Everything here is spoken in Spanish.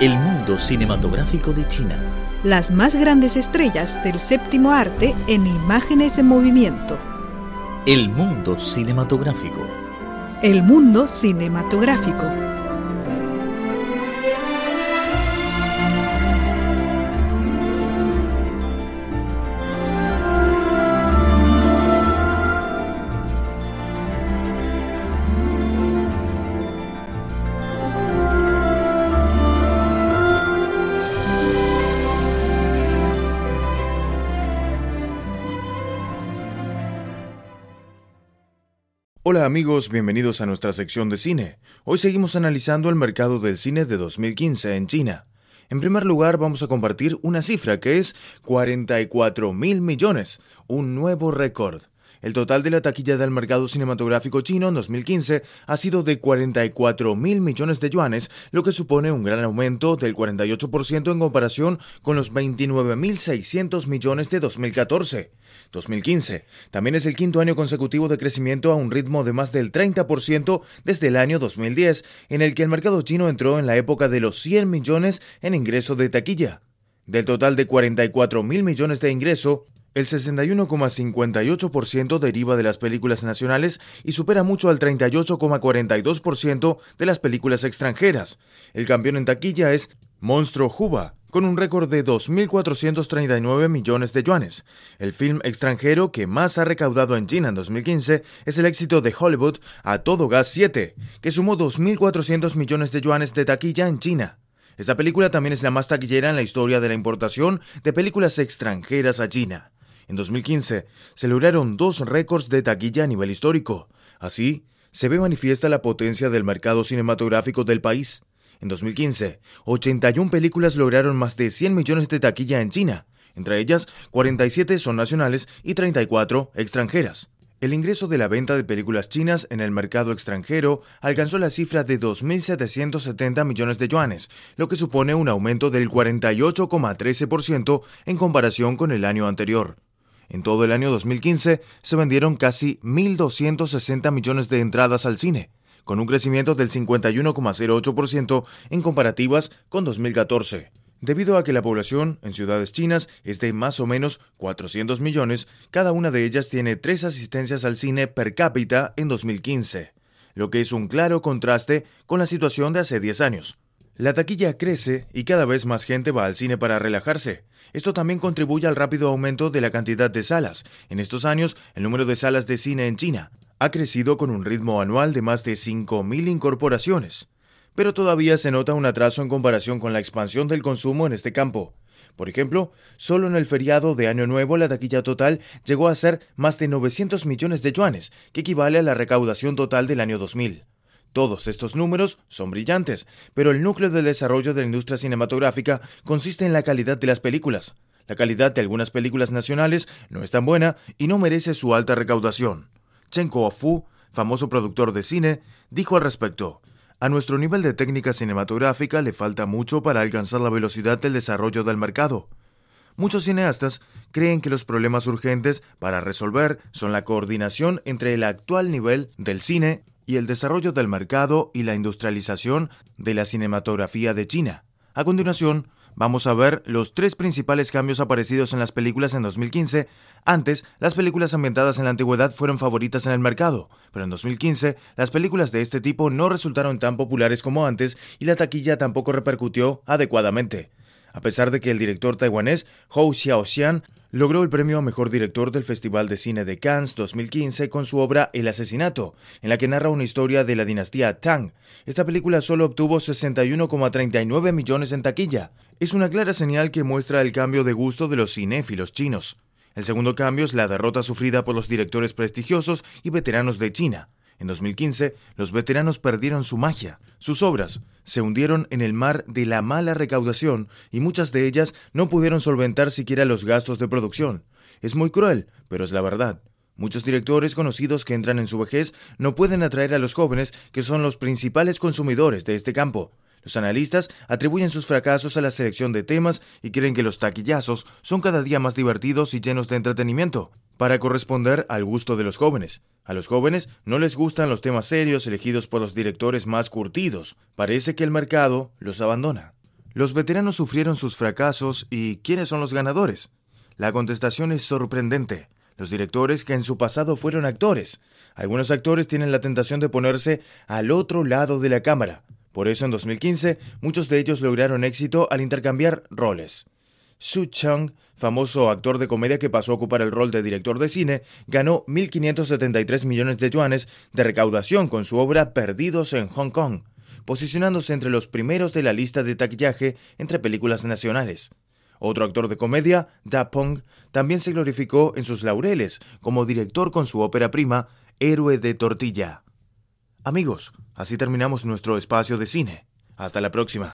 El mundo cinematográfico de China. Las más grandes estrellas del séptimo arte en imágenes en movimiento. El mundo cinematográfico. El mundo cinematográfico. Hola amigos, bienvenidos a nuestra sección de cine. Hoy seguimos analizando el mercado del cine de 2015 en China. En primer lugar, vamos a compartir una cifra que es 44 mil millones, un nuevo récord. El total de la taquilla del mercado cinematográfico chino en 2015 ha sido de 44 mil millones de yuanes, lo que supone un gran aumento del 48% en comparación con los 29.600 millones de 2014. 2015 también es el quinto año consecutivo de crecimiento a un ritmo de más del 30% desde el año 2010, en el que el mercado chino entró en la época de los 100 millones en ingreso de taquilla. Del total de 44 mil millones de ingreso, el 61,58% deriva de las películas nacionales y supera mucho al 38,42% de las películas extranjeras. El campeón en taquilla es Monstruo Juba, con un récord de 2.439 millones de yuanes. El film extranjero que más ha recaudado en China en 2015 es el éxito de Hollywood A Todo Gas 7, que sumó 2.400 millones de yuanes de taquilla en China. Esta película también es la más taquillera en la historia de la importación de películas extranjeras a China. En 2015 se lograron dos récords de taquilla a nivel histórico. Así, se ve manifiesta la potencia del mercado cinematográfico del país. En 2015, 81 películas lograron más de 100 millones de taquilla en China. Entre ellas, 47 son nacionales y 34 extranjeras. El ingreso de la venta de películas chinas en el mercado extranjero alcanzó la cifra de 2.770 millones de yuanes, lo que supone un aumento del 48,13% en comparación con el año anterior. En todo el año 2015 se vendieron casi 1.260 millones de entradas al cine, con un crecimiento del 51,08% en comparativas con 2014. Debido a que la población en ciudades chinas es de más o menos 400 millones, cada una de ellas tiene tres asistencias al cine per cápita en 2015, lo que es un claro contraste con la situación de hace 10 años. La taquilla crece y cada vez más gente va al cine para relajarse, esto también contribuye al rápido aumento de la cantidad de salas. En estos años, el número de salas de cine en China ha crecido con un ritmo anual de más de 5.000 incorporaciones. Pero todavía se nota un atraso en comparación con la expansión del consumo en este campo. Por ejemplo, solo en el feriado de Año Nuevo la taquilla total llegó a ser más de 900 millones de yuanes, que equivale a la recaudación total del año 2000. Todos estos números son brillantes, pero el núcleo del desarrollo de la industria cinematográfica consiste en la calidad de las películas. La calidad de algunas películas nacionales no es tan buena y no merece su alta recaudación. Chen Kuo-fu, famoso productor de cine, dijo al respecto: A nuestro nivel de técnica cinematográfica le falta mucho para alcanzar la velocidad del desarrollo del mercado. Muchos cineastas creen que los problemas urgentes para resolver son la coordinación entre el actual nivel del cine y el desarrollo del mercado y la industrialización de la cinematografía de China. A continuación, vamos a ver los tres principales cambios aparecidos en las películas en 2015. Antes, las películas ambientadas en la antigüedad fueron favoritas en el mercado, pero en 2015 las películas de este tipo no resultaron tan populares como antes y la taquilla tampoco repercutió adecuadamente. A pesar de que el director taiwanés Hou Xiaoxian logró el premio a Mejor Director del Festival de Cine de Cannes 2015 con su obra El asesinato, en la que narra una historia de la dinastía Tang. Esta película solo obtuvo 61,39 millones en taquilla. Es una clara señal que muestra el cambio de gusto de los cinéfilos chinos. El segundo cambio es la derrota sufrida por los directores prestigiosos y veteranos de China. En 2015, los veteranos perdieron su magia. Sus obras se hundieron en el mar de la mala recaudación y muchas de ellas no pudieron solventar siquiera los gastos de producción. Es muy cruel, pero es la verdad. Muchos directores conocidos que entran en su vejez no pueden atraer a los jóvenes, que son los principales consumidores de este campo. Los analistas atribuyen sus fracasos a la selección de temas y creen que los taquillazos son cada día más divertidos y llenos de entretenimiento, para corresponder al gusto de los jóvenes. A los jóvenes no les gustan los temas serios elegidos por los directores más curtidos. Parece que el mercado los abandona. Los veteranos sufrieron sus fracasos y ¿quiénes son los ganadores? La contestación es sorprendente. Los directores que en su pasado fueron actores. Algunos actores tienen la tentación de ponerse al otro lado de la cámara. Por eso en 2015 muchos de ellos lograron éxito al intercambiar roles. Su Chung, famoso actor de comedia que pasó a ocupar el rol de director de cine, ganó 1.573 millones de yuanes de recaudación con su obra Perdidos en Hong Kong posicionándose entre los primeros de la lista de taquillaje entre películas nacionales. Otro actor de comedia, Da Pong, también se glorificó en sus laureles como director con su ópera prima Héroe de Tortilla. Amigos, así terminamos nuestro espacio de cine. Hasta la próxima.